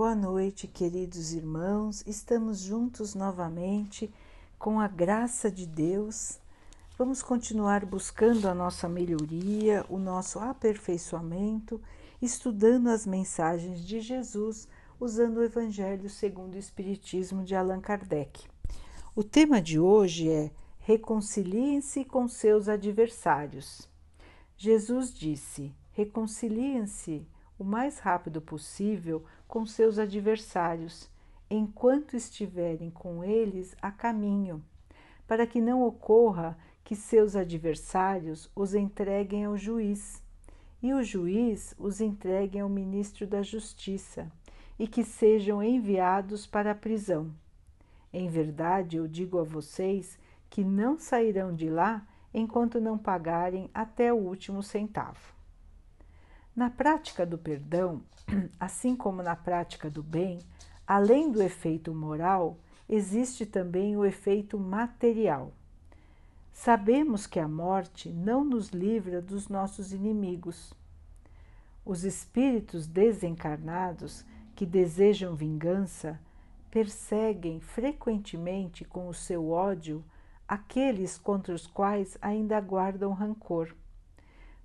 Boa noite, queridos irmãos. Estamos juntos novamente com a graça de Deus. Vamos continuar buscando a nossa melhoria, o nosso aperfeiçoamento, estudando as mensagens de Jesus, usando o Evangelho segundo o Espiritismo de Allan Kardec. O tema de hoje é Reconciliem-se com seus adversários. Jesus disse: Reconciliem-se o mais rápido possível com seus adversários, enquanto estiverem com eles a caminho, para que não ocorra que seus adversários os entreguem ao juiz e o juiz os entregue ao ministro da Justiça e que sejam enviados para a prisão. Em verdade, eu digo a vocês que não sairão de lá enquanto não pagarem até o último centavo. Na prática do perdão, assim como na prática do bem, além do efeito moral, existe também o efeito material. Sabemos que a morte não nos livra dos nossos inimigos. Os espíritos desencarnados que desejam vingança perseguem frequentemente com o seu ódio aqueles contra os quais ainda guardam rancor.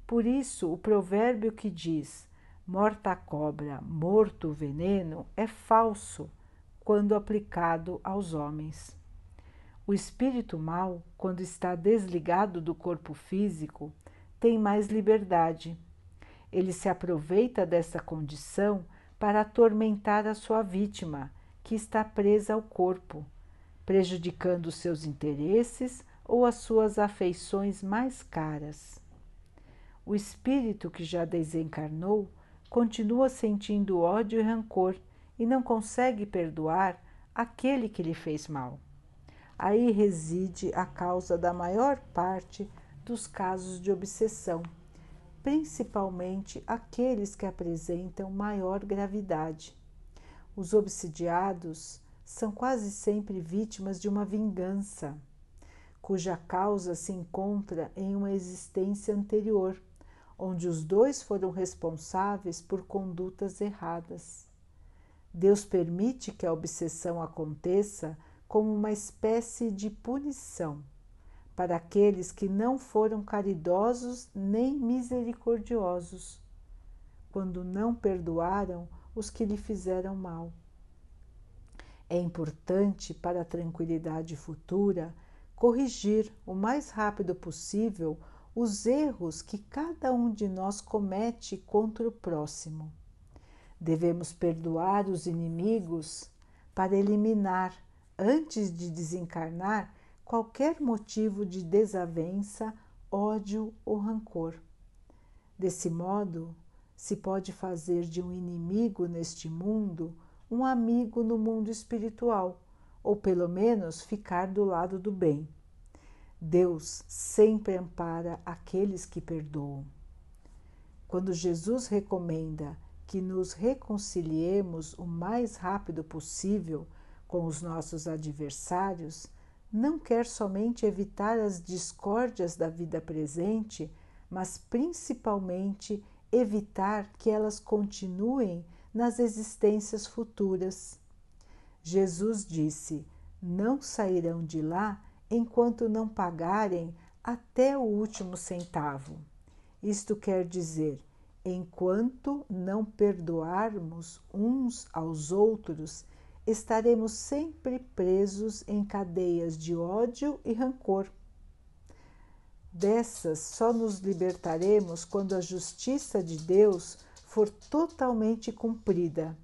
Por isso, o provérbio que diz morta a cobra, morto o veneno é falso quando aplicado aos homens. O espírito mal, quando está desligado do corpo físico, tem mais liberdade. Ele se aproveita dessa condição para atormentar a sua vítima, que está presa ao corpo, prejudicando seus interesses ou as suas afeições mais caras. O espírito que já desencarnou continua sentindo ódio e rancor e não consegue perdoar aquele que lhe fez mal. Aí reside a causa da maior parte dos casos de obsessão, principalmente aqueles que apresentam maior gravidade. Os obsidiados são quase sempre vítimas de uma vingança, cuja causa se encontra em uma existência anterior onde os dois foram responsáveis por condutas erradas. Deus permite que a obsessão aconteça como uma espécie de punição para aqueles que não foram caridosos nem misericordiosos, quando não perdoaram os que lhe fizeram mal. É importante para a tranquilidade futura corrigir o mais rápido possível os erros que cada um de nós comete contra o próximo. Devemos perdoar os inimigos para eliminar, antes de desencarnar, qualquer motivo de desavença, ódio ou rancor. Desse modo, se pode fazer de um inimigo neste mundo um amigo no mundo espiritual, ou pelo menos ficar do lado do bem. Deus sempre ampara aqueles que perdoam. Quando Jesus recomenda que nos reconciliemos o mais rápido possível com os nossos adversários, não quer somente evitar as discórdias da vida presente, mas principalmente evitar que elas continuem nas existências futuras. Jesus disse: Não sairão de lá enquanto não pagarem até o último centavo. Isto quer dizer, enquanto não perdoarmos uns aos outros, estaremos sempre presos em cadeias de ódio e rancor. Dessas só nos libertaremos quando a justiça de Deus for totalmente cumprida.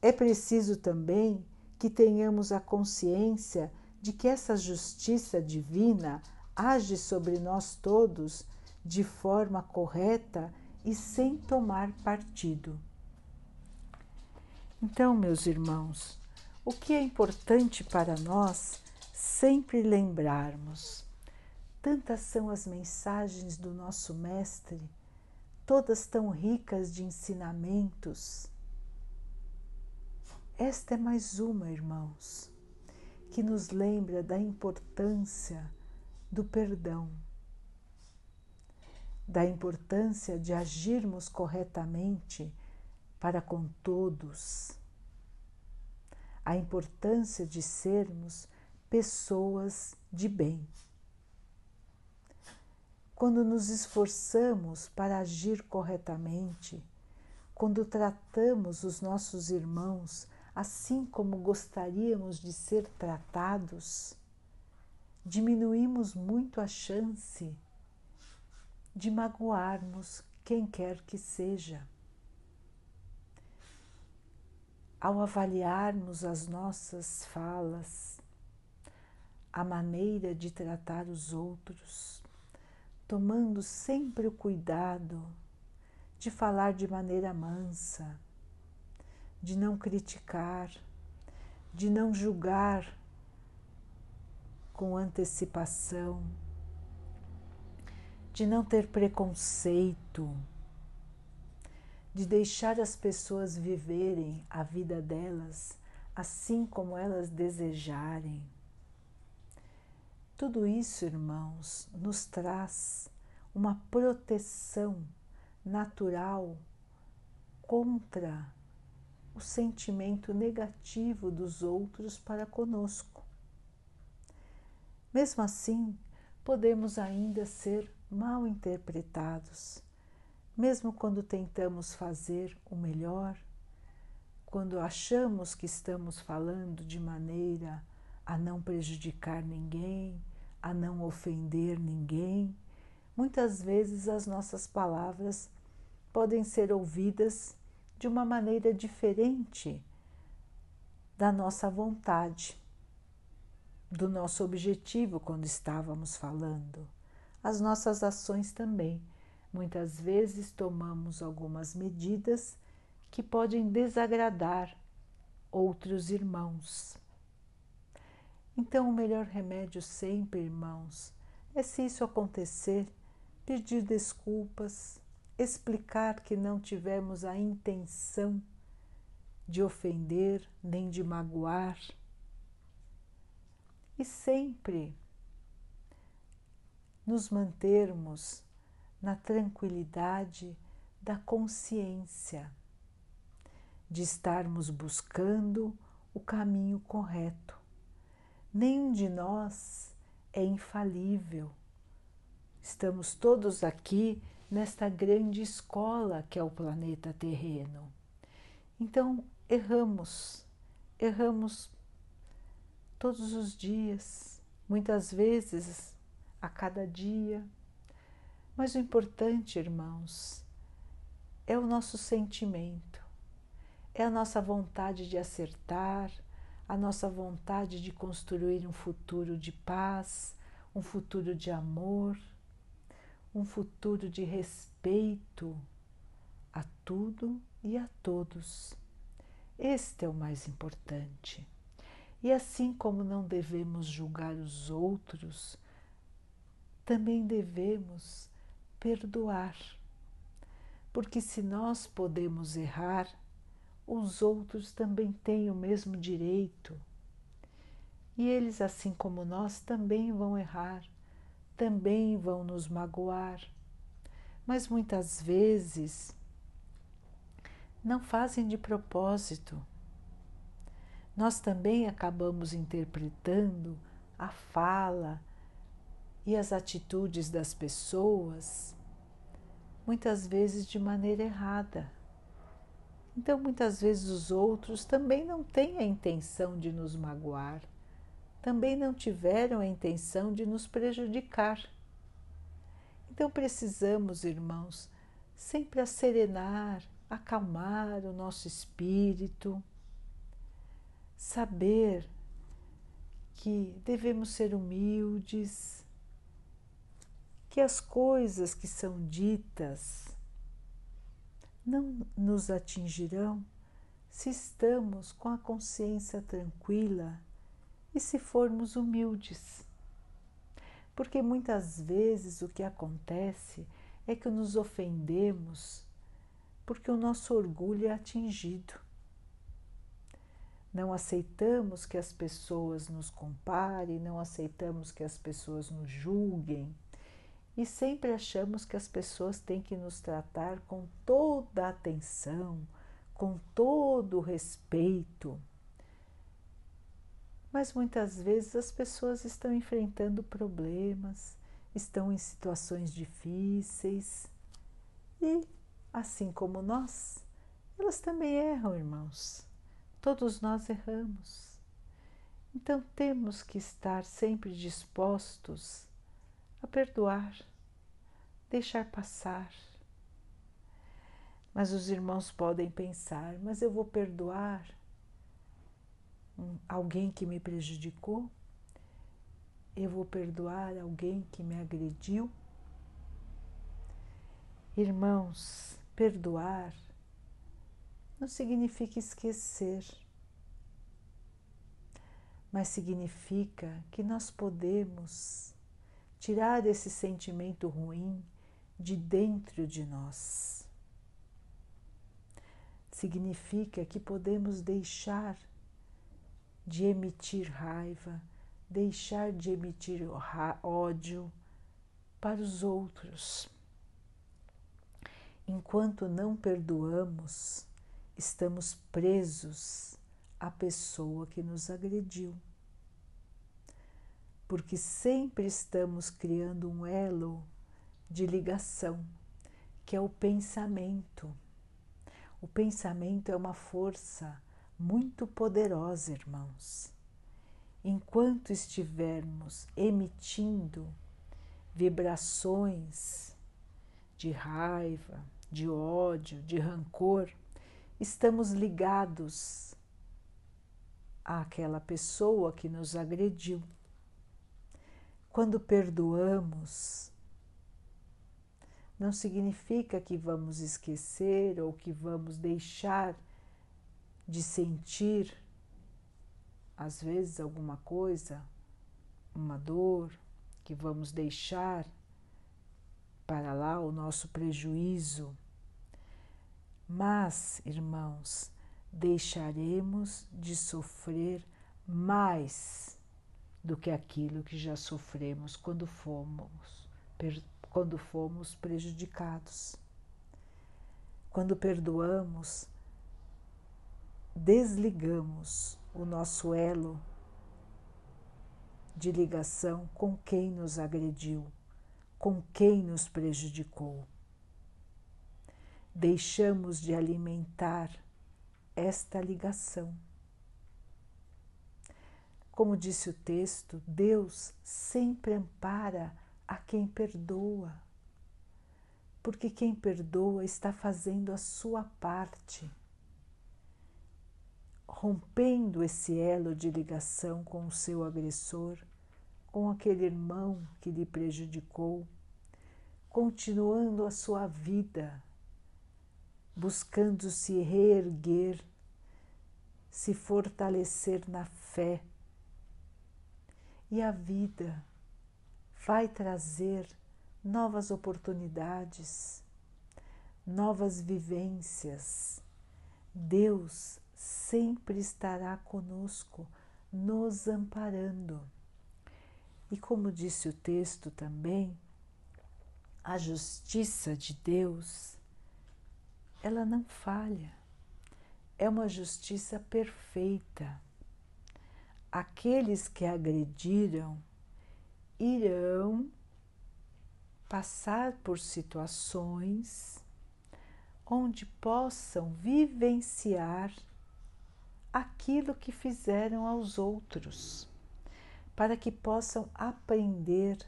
É preciso também que tenhamos a consciência de que essa justiça divina age sobre nós todos de forma correta e sem tomar partido. Então, meus irmãos, o que é importante para nós sempre lembrarmos? Tantas são as mensagens do nosso Mestre, todas tão ricas de ensinamentos. Esta é mais uma, irmãos que nos lembra da importância do perdão, da importância de agirmos corretamente para com todos, a importância de sermos pessoas de bem. Quando nos esforçamos para agir corretamente, quando tratamos os nossos irmãos assim como gostaríamos de ser tratados, diminuímos muito a chance de magoarmos quem quer que seja. Ao avaliarmos as nossas falas, a maneira de tratar os outros, tomando sempre o cuidado de falar de maneira mansa, de não criticar, de não julgar com antecipação, de não ter preconceito, de deixar as pessoas viverem a vida delas assim como elas desejarem. Tudo isso, irmãos, nos traz uma proteção natural contra o sentimento negativo dos outros para conosco. Mesmo assim, podemos ainda ser mal interpretados, mesmo quando tentamos fazer o melhor, quando achamos que estamos falando de maneira a não prejudicar ninguém, a não ofender ninguém. Muitas vezes as nossas palavras podem ser ouvidas de uma maneira diferente da nossa vontade, do nosso objetivo quando estávamos falando. As nossas ações também. Muitas vezes tomamos algumas medidas que podem desagradar outros irmãos. Então, o melhor remédio sempre, irmãos, é se isso acontecer, pedir desculpas, explicar que não tivemos a intenção de ofender nem de magoar. E sempre nos mantermos na tranquilidade da consciência, de estarmos buscando o caminho correto. Nenhum de nós é infalível. Estamos todos aqui nesta grande escola que é o planeta terreno. Então, erramos, erramos todos os dias, muitas vezes a cada dia. Mas o importante, irmãos, é o nosso sentimento, é a nossa vontade de acertar, a nossa vontade de construir um futuro de paz, um futuro de amor um futuro de respeito a tudo e a todos. Este é o mais importante. E assim como não devemos julgar os outros, também devemos perdoar. Porque se nós podemos errar, os outros também têm o mesmo direito. E eles, assim como nós, também vão errar também vão nos magoar, mas muitas vezes não fazem de propósito. Nós também acabamos interpretando a fala e as atitudes das pessoas, muitas vezes de maneira errada. Então, muitas vezes os outros também não têm a intenção de nos magoar, também não tiveram a intenção de nos prejudicar. Então precisamos, irmãos, sempre acerenar, acalmar o nosso espírito, saber que devemos ser humildes, que as coisas que são ditas não nos atingirão se estamos com a consciência tranquila e se formos humildes. Porque muitas vezes o que acontece é que nos ofendemos porque o nosso orgulho é atingido. Não aceitamos que as pessoas nos comparem, não aceitamos que as pessoas nos julguem e sempre achamos que as pessoas têm que nos tratar com toda a atenção, com todo o respeito. Mas muitas vezes as pessoas estão enfrentando problemas, estão em situações difíceis e, assim como nós, elas também erram, irmãos. Todos nós erramos. Então temos que estar sempre dispostos a perdoar, deixar passar. Mas os irmãos podem pensar: mas eu vou perdoar alguém que me prejudicou? Eu vou perdoar alguém que me agrediu? Irmãos, perdoar não significa esquecer, mas significa que nós podemos tirar esse sentimento ruim de dentro de nós. Significa que podemos deixar de emitir raiva, deixar de emitir ódio para os outros. Enquanto não perdoamos, estamos presos à pessoa que nos agrediu. Porque sempre estamos criando um elo de ligação, que é o pensamento. O pensamento é uma força muito poderosa, irmãos. Enquanto estivermos emitindo vibrações de raiva, de ódio, de rancor, estamos ligados àquela pessoa que nos agrediu. Quando perdoamos, não significa que vamos esquecer ou que vamos deixar de sentir, às vezes, alguma coisa, uma dor, que vamos deixar para lá o nosso prejuízo mas, irmãos, deixaremos de sofrer mais do que aquilo que já sofremos quando fomos, quando fomos prejudicados. Quando perdoamos, desligamos o nosso elo de ligação com quem nos agrediu, com quem nos prejudicou deixamos de alimentar esta ligação. Como disse o texto, Deus sempre ampara a quem perdoa, porque quem perdoa está fazendo a sua parte, rompendo esse elo de ligação com o seu agressor, com aquele irmão que lhe prejudicou, continuando a sua vida buscando se reerguer, se fortalecer na fé. E a vida vai trazer novas oportunidades, novas vivências. Deus sempre estará conosco, nos amparando. E como disse o texto também, a justiça de Deus ela não falha. É uma justiça perfeita. Aqueles que agrediram irão passar por situações onde possam vivenciar aquilo que fizeram aos outros, para que possam aprender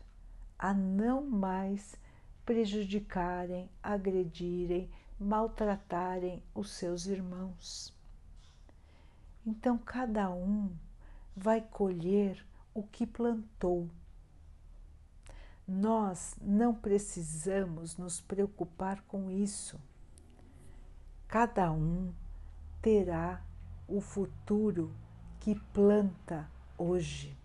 a não mais prejudicarem, agredirem, maltratarem os seus irmãos. Então cada um vai colher o que plantou. Nós não precisamos nos preocupar com isso. Cada um terá o futuro que planta hoje.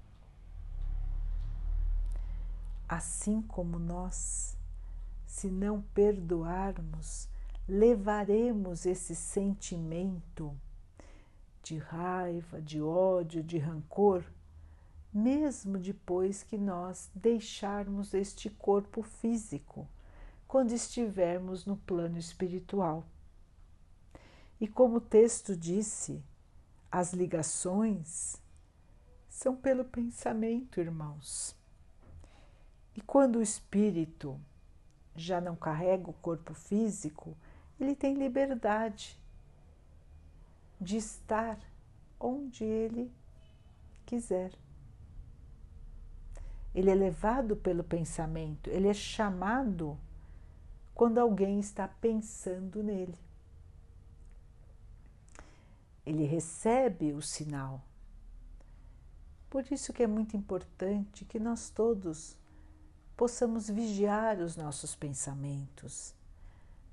Assim como nós, se não perdoarmos, levaremos esse sentimento de raiva, de ódio, de rancor, mesmo depois que nós deixarmos este corpo físico, quando estivermos no plano espiritual. E como o texto disse, as ligações são pelo pensamento, irmãos. E quando o espírito já não carrega o corpo físico, ele tem liberdade de estar onde ele quiser. Ele é levado pelo pensamento, ele é chamado quando alguém está pensando nele. Ele recebe o sinal. Por isso que é muito importante que nós todos possamos vigiar os nossos pensamentos,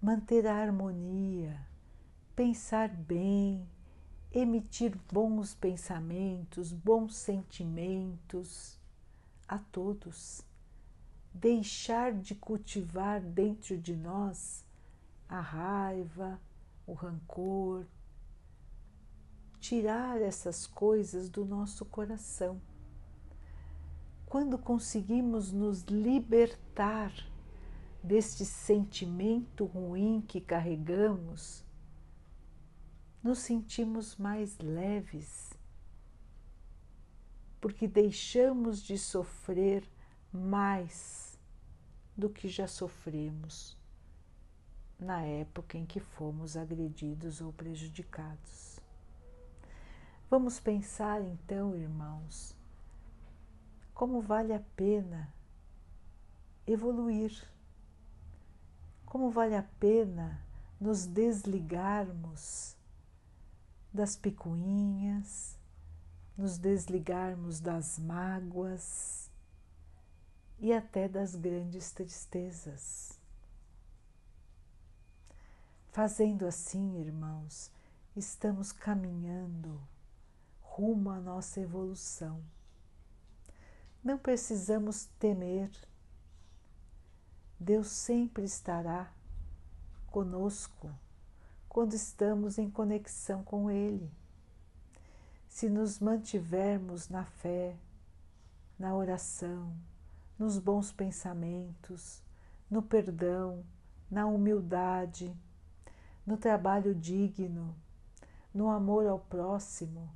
manter a harmonia, pensar bem, emitir bons pensamentos, bons sentimentos a todos deixar de cultivar dentro de nós a raiva, o rancor, tirar essas coisas do nosso coração. Quando conseguimos nos libertar deste sentimento ruim que carregamos, nos sentimos mais leves, porque deixamos de sofrer mais do que já sofremos na época em que fomos agredidos ou prejudicados. Vamos pensar então, irmãos, como vale a pena evoluir, como vale a pena nos desligarmos das picuinhas, nos desligarmos das mágoas, e até das grandes tristezas. Fazendo assim, irmãos, estamos caminhando rumo à nossa evolução. Não precisamos temer. Deus sempre estará conosco quando estamos em conexão com Ele. Se nos mantivermos na fé, na oração, nos bons pensamentos, no perdão, na humildade, no trabalho digno, no amor ao próximo,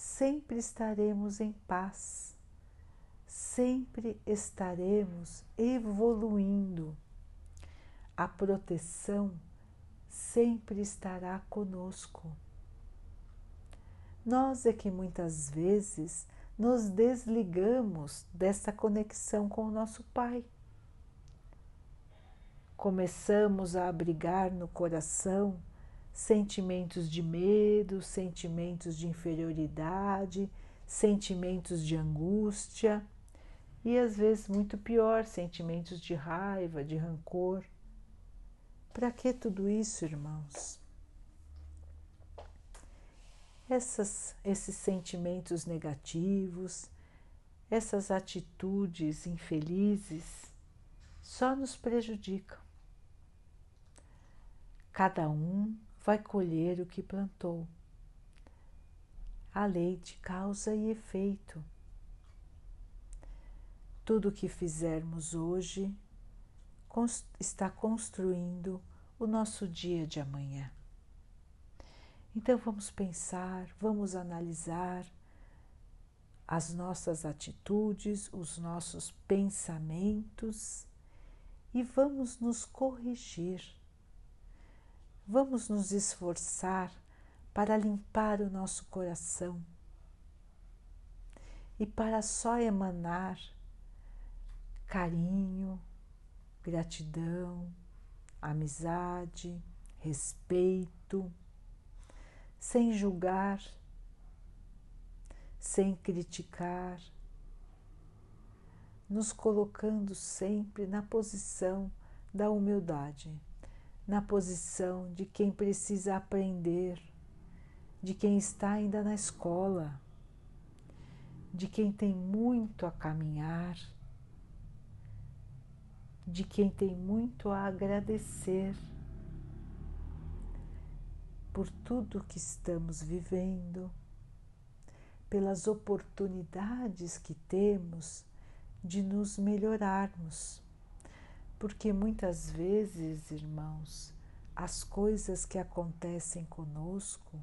sempre estaremos em paz, sempre estaremos evoluindo. A proteção sempre estará conosco. Nós é que muitas vezes nos desligamos dessa conexão com o nosso Pai. Começamos a abrigar no coração sentimentos de medo, sentimentos de inferioridade, sentimentos de angústia e às vezes muito pior, sentimentos de raiva, de rancor. Para que tudo isso, irmãos? essas, esses sentimentos negativos, essas atitudes infelizes só nos prejudicam. Cada um vai colher o que plantou. A lei de causa e efeito. Tudo o que fizermos hoje está construindo o nosso dia de amanhã. Então vamos pensar, vamos analisar as nossas atitudes, os nossos pensamentos e vamos nos corrigir. Vamos nos esforçar para limpar o nosso coração e para só emanar carinho, gratidão, amizade, respeito sem julgar, sem criticar, nos colocando sempre na posição da humildade, na posição de quem precisa aprender, de quem está ainda na escola, de quem tem muito a caminhar, de quem tem muito a agradecer por tudo que estamos vivendo, pelas oportunidades que temos de nos melhorarmos. Porque muitas vezes, irmãos, as coisas que acontecem conosco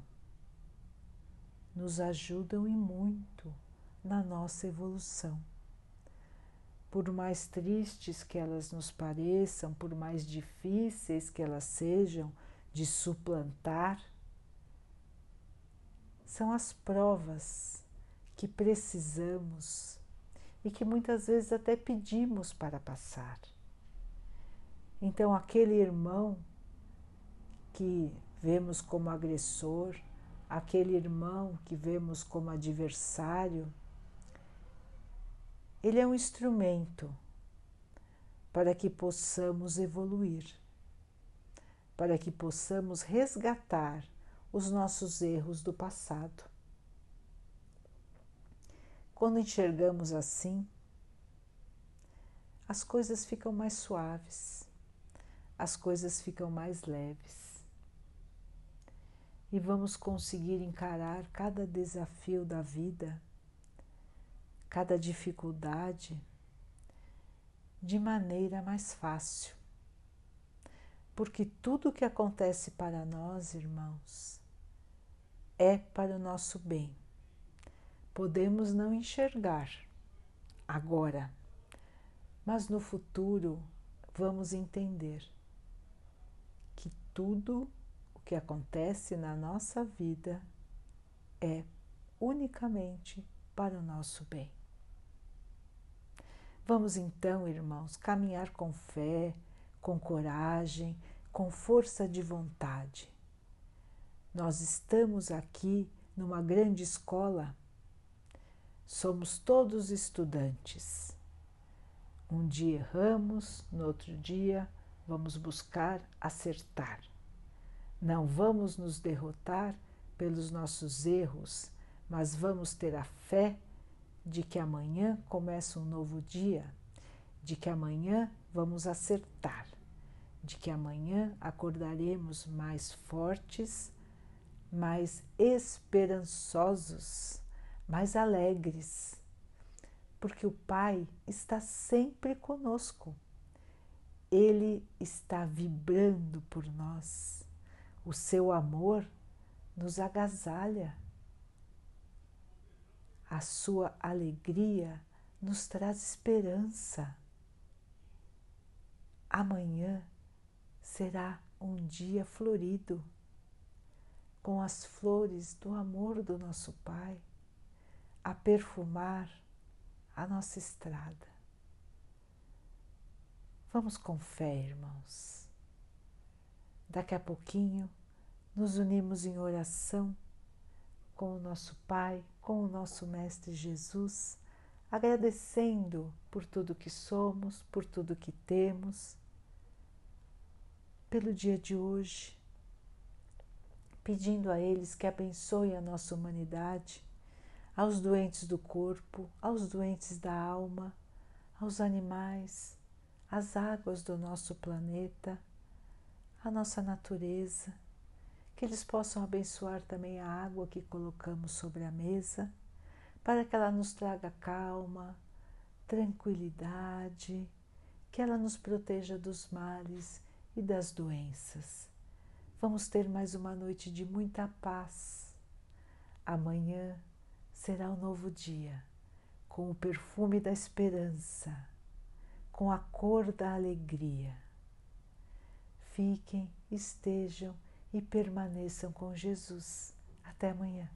nos ajudam e muito na nossa evolução. Por mais tristes que elas nos pareçam, por mais difíceis que elas sejam de suplantar, são as provas que precisamos e que muitas vezes até pedimos para passar. Então, aquele irmão que vemos como agressor, aquele irmão que vemos como adversário, ele é um instrumento para que possamos evoluir, para que possamos resgatar os nossos erros do passado. Quando enxergamos assim, as coisas ficam mais suaves, as coisas ficam mais leves. E vamos conseguir encarar cada desafio da vida, cada dificuldade de maneira mais fácil. Porque tudo o que acontece para nós, irmãos, é para o nosso bem podemos não enxergar agora, mas no futuro vamos entender tudo o que acontece na nossa vida é unicamente para o nosso bem. Vamos então, irmãos, caminhar com fé, com coragem, com força de vontade. Nós estamos aqui numa grande escola Somos todos estudantes. Um dia erramos, no outro dia vamos buscar acertar. Não vamos nos derrotar pelos nossos erros, mas vamos ter a fé de que amanhã começa um novo dia, de que amanhã vamos acertar, de que amanhã acordaremos mais fortes, mais esperançosos mais alegres, porque o Pai está sempre conosco. Ele está vibrando por nós. O seu amor nos agasalha. A sua alegria nos traz esperança. Amanhã será um dia florido, com as flores do amor do nosso Pai a perfumar a nossa estrada. Vamos com fé, irmãos. Daqui a pouquinho nos unimos em oração com o nosso Pai, com o nosso Mestre Jesus, agradecendo por tudo que somos, por tudo que temos, pelo dia de hoje, pedindo a eles que abençoe a nossa humanidade aos doentes do corpo, aos doentes da alma, aos animais, às águas do nosso planeta, à nossa natureza, que eles possam abençoar também a água que colocamos sobre a mesa, para que ela nos traga calma, tranquilidade, que ela nos proteja dos males e das doenças. Vamos ter mais uma noite de muita paz. Amanhã será um novo dia, com o perfume da esperança, com a cor da alegria. Fiquem, estejam e permaneçam com Jesus. Até amanhã.